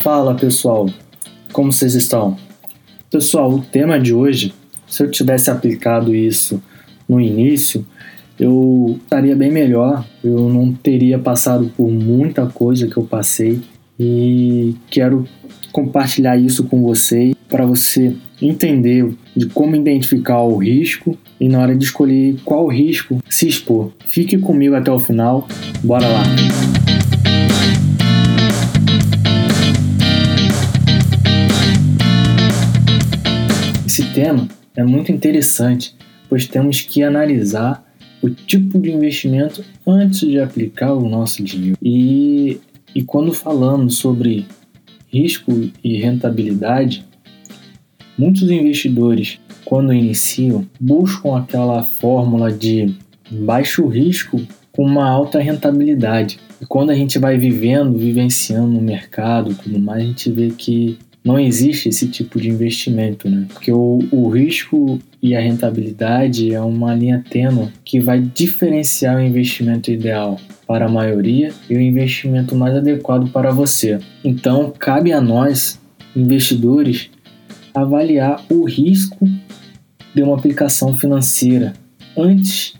Fala pessoal, como vocês estão? Pessoal, o tema de hoje, se eu tivesse aplicado isso no início, eu estaria bem melhor, eu não teria passado por muita coisa que eu passei e quero compartilhar isso com você para você entender de como identificar o risco e na hora de escolher qual risco se expor. Fique comigo até o final, bora lá! Tema é muito interessante, pois temos que analisar o tipo de investimento antes de aplicar o nosso dinheiro. E, e quando falamos sobre risco e rentabilidade, muitos investidores, quando iniciam, buscam aquela fórmula de baixo risco com uma alta rentabilidade. E quando a gente vai vivendo, vivenciando no mercado, tudo mais, a gente vê que não existe esse tipo de investimento, né? Porque o, o risco e a rentabilidade é uma linha tênue que vai diferenciar o investimento ideal para a maioria e o investimento mais adequado para você. Então, cabe a nós, investidores, avaliar o risco de uma aplicação financeira antes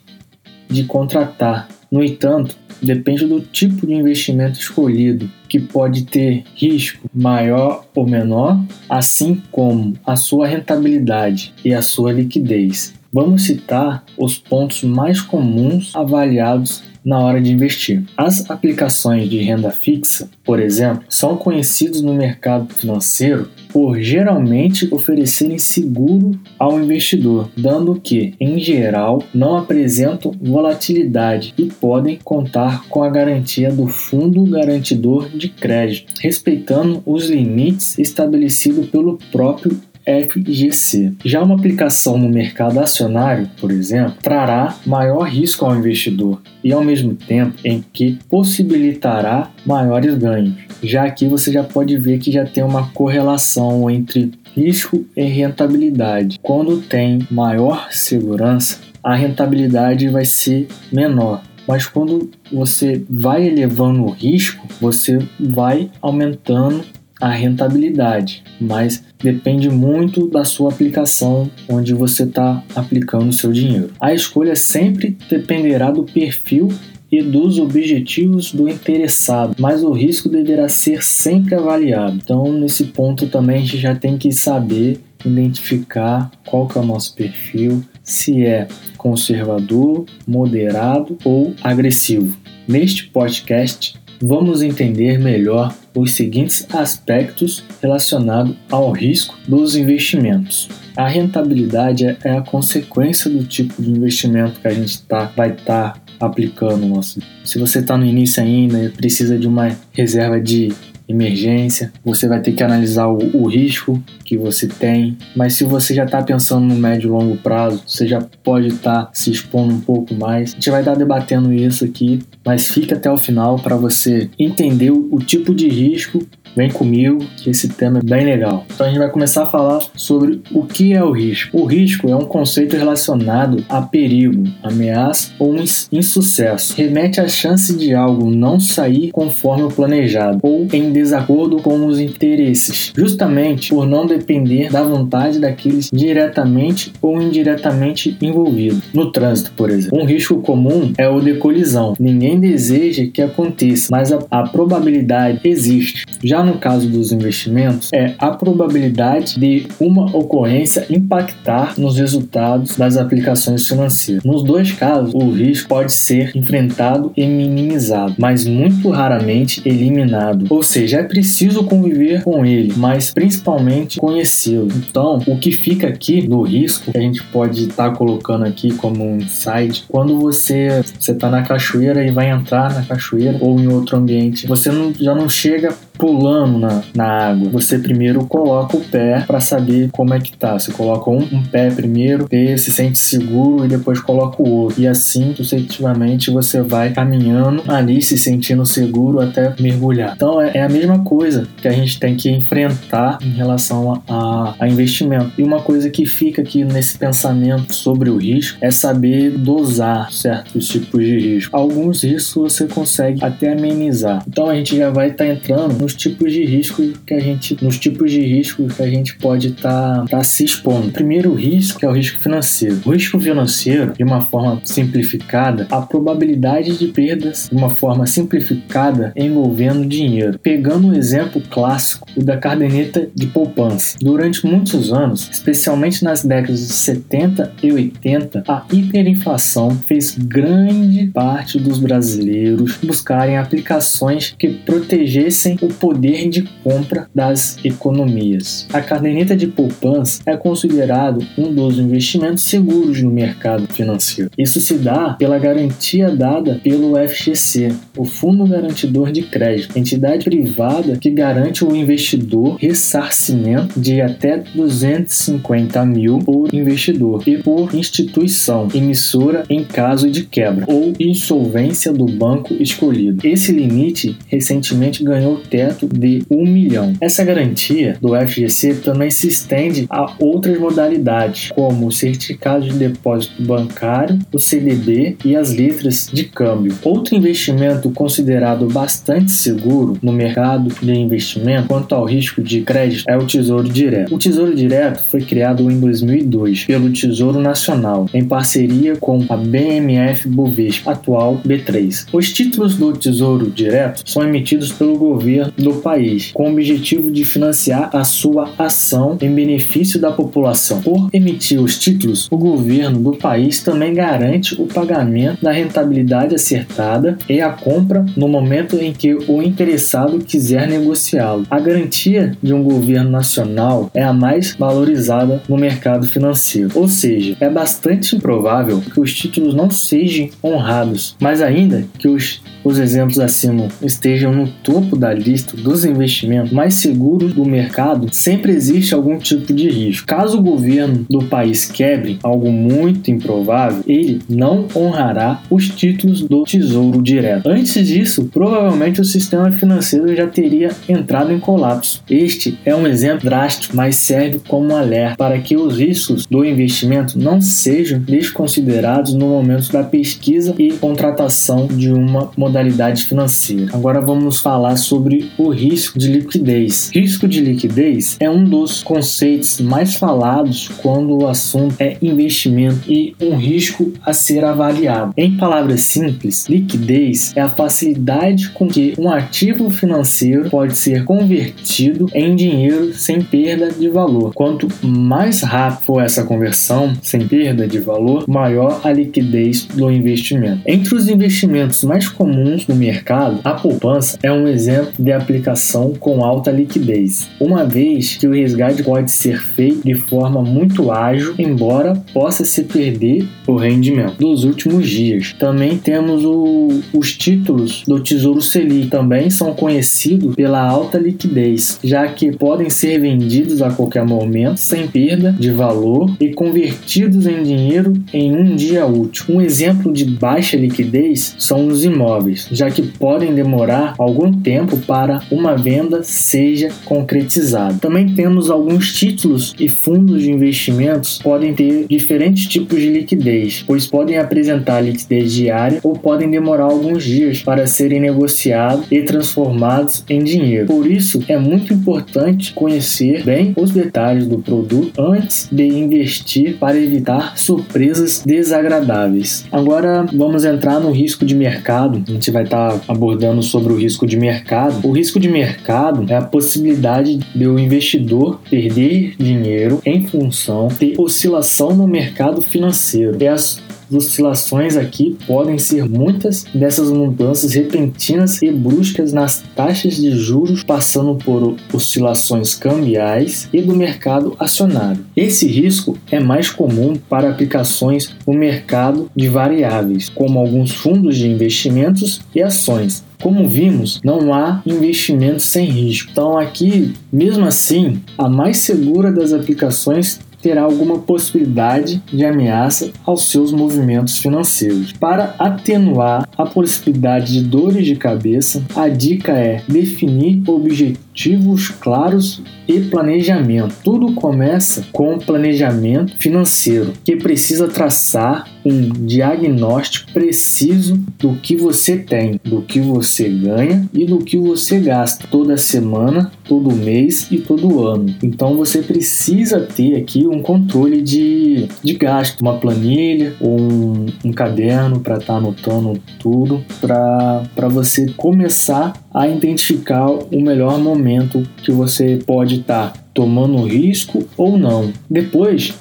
de contratar. No entanto, depende do tipo de investimento escolhido, que pode ter risco maior ou menor, assim como a sua rentabilidade e a sua liquidez. Vamos citar os pontos mais comuns avaliados na hora de investir. As aplicações de renda fixa, por exemplo, são conhecidos no mercado financeiro por geralmente oferecerem seguro ao investidor, dando que, em geral, não apresentam volatilidade e podem contar com a garantia do fundo garantidor de crédito, respeitando os limites estabelecidos pelo próprio FGC. Já uma aplicação no mercado acionário, por exemplo, trará maior risco ao investidor e, ao mesmo tempo, em que possibilitará maiores ganhos. Já aqui você já pode ver que já tem uma correlação entre risco e rentabilidade. Quando tem maior segurança, a rentabilidade vai ser menor. Mas quando você vai elevando o risco, você vai aumentando a rentabilidade, mas depende muito da sua aplicação, onde você está aplicando o seu dinheiro. A escolha sempre dependerá do perfil e dos objetivos do interessado, mas o risco deverá ser sempre avaliado. Então, nesse ponto também a gente já tem que saber identificar qual que é o nosso perfil, se é conservador, moderado ou agressivo. Neste podcast, vamos entender melhor os seguintes aspectos relacionados ao risco dos investimentos. A rentabilidade é a consequência do tipo de investimento que a gente tá, vai estar tá aplicando. Nosso. Se você está no início ainda e precisa de uma reserva de emergência, você vai ter que analisar o, o risco que você tem. Mas se você já está pensando no médio e longo prazo, você já pode estar tá se expondo um pouco mais. A gente vai estar tá debatendo isso aqui, mas fica até o final para você entender o, o tipo de risco Vem comigo que esse tema é bem legal. Então a gente vai começar a falar sobre o que é o risco. O risco é um conceito relacionado a perigo, ameaça ou um insucesso. Remete à chance de algo não sair conforme o planejado ou em desacordo com os interesses, justamente por não depender da vontade daqueles diretamente ou indiretamente envolvidos. No trânsito, por exemplo, um risco comum é o de colisão. Ninguém deseja que aconteça, mas a, a probabilidade existe. Já no caso dos investimentos, é a probabilidade de uma ocorrência impactar nos resultados das aplicações financeiras. Nos dois casos, o risco pode ser enfrentado e minimizado, mas muito raramente eliminado. Ou seja, é preciso conviver com ele, mas principalmente conhecê-lo. Então, o que fica aqui no risco, que a gente pode estar tá colocando aqui como um insight, quando você está na cachoeira e vai entrar na cachoeira ou em outro ambiente, você não, já não chega pulando na, na água. Você primeiro coloca o pé para saber como é que tá. Você coloca um, um pé primeiro, se sente seguro e depois coloca o outro. E assim, sucessivamente, você vai caminhando ali, se sentindo seguro até mergulhar. Então é, é a mesma coisa que a gente tem que enfrentar em relação a, a, a investimento. E uma coisa que fica aqui nesse pensamento sobre o risco é saber dosar certos tipos de risco. Alguns riscos você consegue até amenizar. Então a gente já vai estar tá entrando no nos tipos de risco que a gente, nos tipos de risco que a gente pode estar tá, tá se expondo. Primeiro risco que é o risco financeiro. O risco financeiro, de uma forma simplificada, a probabilidade de perdas de uma forma simplificada envolvendo dinheiro. Pegando um exemplo clássico, o da caderneta de poupança. Durante muitos anos, especialmente nas décadas de 70 e 80, a hiperinflação fez grande parte dos brasileiros buscarem aplicações que protegessem o poder de compra das economias. A caderneta de poupança é considerado um dos investimentos seguros no mercado financeiro. Isso se dá pela garantia dada pelo FGC, o Fundo Garantidor de Crédito, entidade privada que garante ao investidor ressarcimento de até 250 mil por investidor e por instituição emissora em caso de quebra ou insolvência do banco escolhido. Esse limite recentemente ganhou teto de 1 milhão. Essa garantia do FGC também se estende a outras modalidades, como o certificado de depósito bancário, o CDB e as letras de câmbio. Outro investimento considerado bastante seguro no mercado de investimento quanto ao risco de crédito é o Tesouro Direto. O Tesouro Direto foi criado em 2002 pelo Tesouro Nacional em parceria com a BMF Bovespa, atual B3. Os títulos do Tesouro Direto são emitidos pelo governo do país com o objetivo de financiar a sua ação em benefício da população. Por emitir os títulos, o governo do país também garante o pagamento da rentabilidade acertada e a compra no momento em que o interessado quiser negociá-lo. A garantia de um governo nacional é a mais valorizada no mercado financeiro, ou seja, é bastante improvável que os títulos não sejam honrados, mas ainda que os os exemplos acima estejam no topo da lista dos investimentos mais seguros do mercado, sempre existe algum tipo de risco. Caso o governo do país quebre, algo muito improvável, ele não honrará os títulos do Tesouro Direto. Antes disso, provavelmente o sistema financeiro já teria entrado em colapso. Este é um exemplo drástico, mas serve como alerta para que os riscos do investimento não sejam desconsiderados no momento da pesquisa e contratação de uma modalidade financeira. Agora vamos falar sobre o risco de liquidez. Risco de liquidez é um dos conceitos mais falados quando o assunto é investimento e um risco a ser avaliado. Em palavras simples, liquidez é a facilidade com que um ativo financeiro pode ser convertido em dinheiro sem perda de valor. Quanto mais rápido for essa conversão, sem perda de valor, maior a liquidez do investimento. Entre os investimentos mais comuns no mercado, a poupança é um exemplo de aplicação com alta liquidez, uma vez que o resgate pode ser feito de forma muito ágil, embora possa se perder o rendimento dos últimos dias. Também temos o, os títulos do Tesouro Selic, também são conhecidos pela alta liquidez, já que podem ser vendidos a qualquer momento sem perda de valor e convertidos em dinheiro em um dia útil. Um exemplo de baixa liquidez são os imóveis, já que podem demorar algum tempo para uma venda seja concretizada. Também temos alguns títulos e fundos de investimentos podem ter diferentes tipos de liquidez, pois podem apresentar liquidez diária ou podem demorar alguns dias para serem negociados e transformados em dinheiro. Por isso, é muito importante conhecer bem os detalhes do produto antes de investir para evitar surpresas desagradáveis. Agora vamos entrar no risco de mercado. A gente vai estar abordando sobre o risco de mercado. O risco de mercado é a possibilidade de o investidor perder dinheiro em função de oscilação no mercado financeiro. As oscilações aqui podem ser muitas dessas mudanças repentinas e bruscas nas taxas de juros, passando por oscilações cambiais e do mercado acionário. Esse risco é mais comum para aplicações no mercado de variáveis, como alguns fundos de investimentos e ações, como vimos, não há investimento sem risco. Então, aqui, mesmo assim, a mais segura das aplicações terá alguma possibilidade de ameaça aos seus movimentos financeiros. Para atenuar a possibilidade de dores de cabeça, a dica é definir objetivos claros e planejamento. Tudo começa com planejamento financeiro, que precisa traçar um diagnóstico preciso do que você tem, do que você ganha e do que você gasta toda semana, todo mês e todo ano. Então você precisa ter aqui um controle de, de gasto, uma planilha ou um, um caderno para estar tá anotando tudo para você começar a identificar o melhor momento que você pode estar tá tomando risco ou não. Depois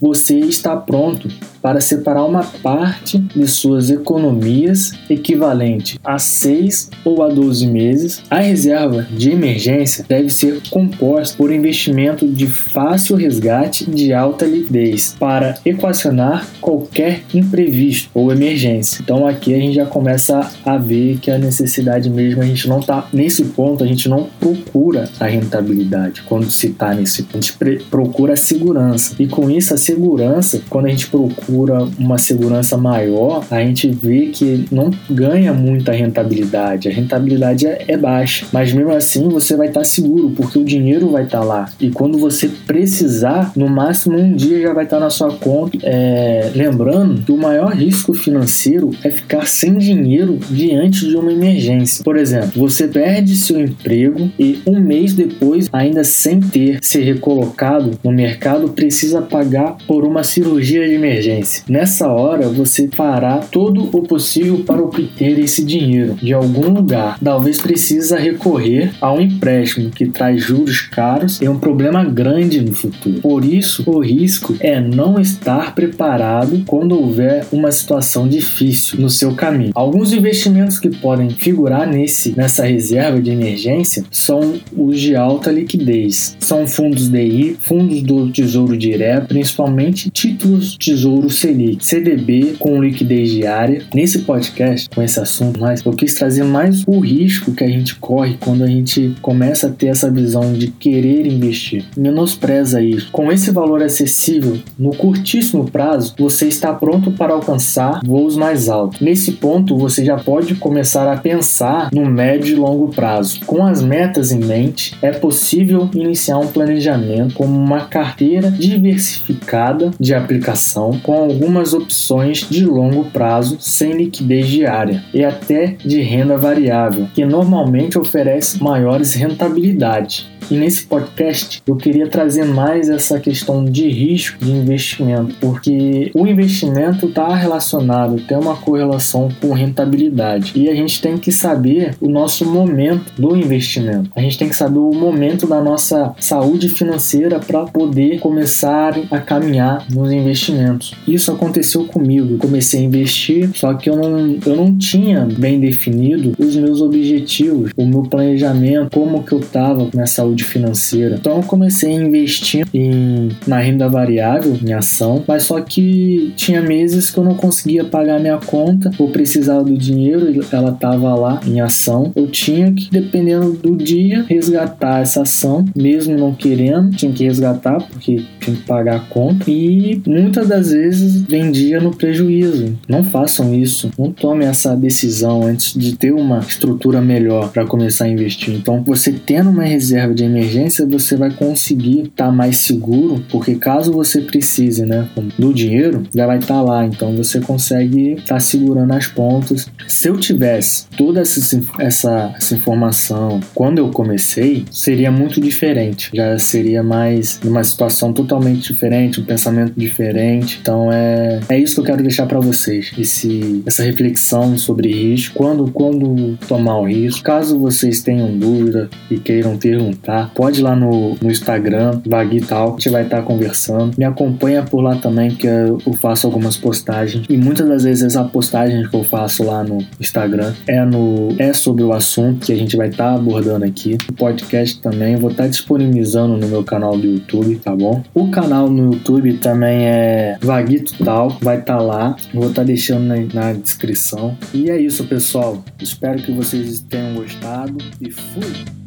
você está pronto para separar uma parte de suas economias equivalente a 6 ou a 12 meses. A reserva de emergência deve ser composta por investimento de fácil resgate de alta liquidez para equacionar qualquer imprevisto ou emergência. Então aqui a gente já começa a ver que a necessidade mesmo a gente não está nesse ponto, a gente não procura a rentabilidade quando se está nesse ponto, a gente procura a segurança. E com isso a segurança, quando a gente procura procura uma segurança maior, a gente vê que não ganha muita rentabilidade. A rentabilidade é, é baixa, mas mesmo assim você vai estar seguro, porque o dinheiro vai estar lá. E quando você precisar, no máximo um dia já vai estar na sua conta. É, lembrando que o maior risco financeiro é ficar sem dinheiro diante de uma emergência. Por exemplo, você perde seu emprego e um mês depois, ainda sem ter se recolocado no mercado, precisa pagar por uma cirurgia de emergência. Nessa hora, você fará todo o possível para obter esse dinheiro de algum lugar. Talvez precisa recorrer a um empréstimo que traz juros caros e um problema grande no futuro. Por isso, o risco é não estar preparado quando houver uma situação difícil no seu caminho. Alguns investimentos que podem figurar nesse nessa reserva de emergência são os de alta liquidez. São fundos DI, fundos do Tesouro Direto, principalmente títulos Tesouro Selic, CDB com liquidez diária. Nesse podcast, com esse assunto mais, eu quis trazer mais o risco que a gente corre quando a gente começa a ter essa visão de querer investir. Menospreza isso. Com esse valor acessível, no curtíssimo prazo, você está pronto para alcançar voos mais altos. Nesse ponto, você já pode começar a pensar no médio e longo prazo. Com as metas em mente, é possível iniciar um planejamento como uma carteira diversificada de aplicação com algumas opções de longo prazo sem liquidez diária e até de renda variável, que normalmente oferece maiores rentabilidades. E nesse podcast eu queria trazer mais essa questão de risco de investimento, porque o investimento está relacionado, tem uma correlação com rentabilidade. E a gente tem que saber o nosso momento do investimento. A gente tem que saber o momento da nossa saúde financeira para poder começar a caminhar nos investimentos. Isso aconteceu comigo. Eu comecei a investir, só que eu não, eu não tinha bem definido os meus objetivos, o meu planejamento, como que eu estava com a saúde saúde financeira. Então eu comecei a investir em, na renda variável, em ação, mas só que tinha meses que eu não conseguia pagar minha conta, ou precisava do dinheiro, ela estava lá em ação. Eu tinha que, dependendo do dia, resgatar essa ação, mesmo não querendo, tinha que resgatar porque que pagar a conta. E muitas das vezes vendia no prejuízo. Não façam isso, não tome essa decisão antes de ter uma estrutura melhor para começar a investir. Então, você tendo uma reserva de emergência, você vai conseguir estar tá mais seguro, porque caso você precise, né, do dinheiro, já vai estar tá lá. Então você consegue estar tá segurando as pontas. Se eu tivesse toda essa, essa, essa informação quando eu comecei, seria muito diferente. Já seria mais uma situação totalmente diferente, um pensamento diferente. Então é, é isso que eu quero deixar para vocês. Esse, essa reflexão sobre risco. Quando, quando tomar o risco. Caso vocês tenham dúvida e queiram perguntar, Pode ir lá no, no Instagram, Vaguital, a gente vai estar conversando. Me acompanha por lá também, que eu faço algumas postagens. E muitas das vezes a postagem que eu faço lá no Instagram é, no, é sobre o assunto que a gente vai estar abordando aqui. O podcast também vou estar disponibilizando no meu canal do YouTube, tá bom? O canal no YouTube também é Vaguito Tal, vai estar lá. Vou estar deixando na, na descrição. E é isso, pessoal. Espero que vocês tenham gostado e fui!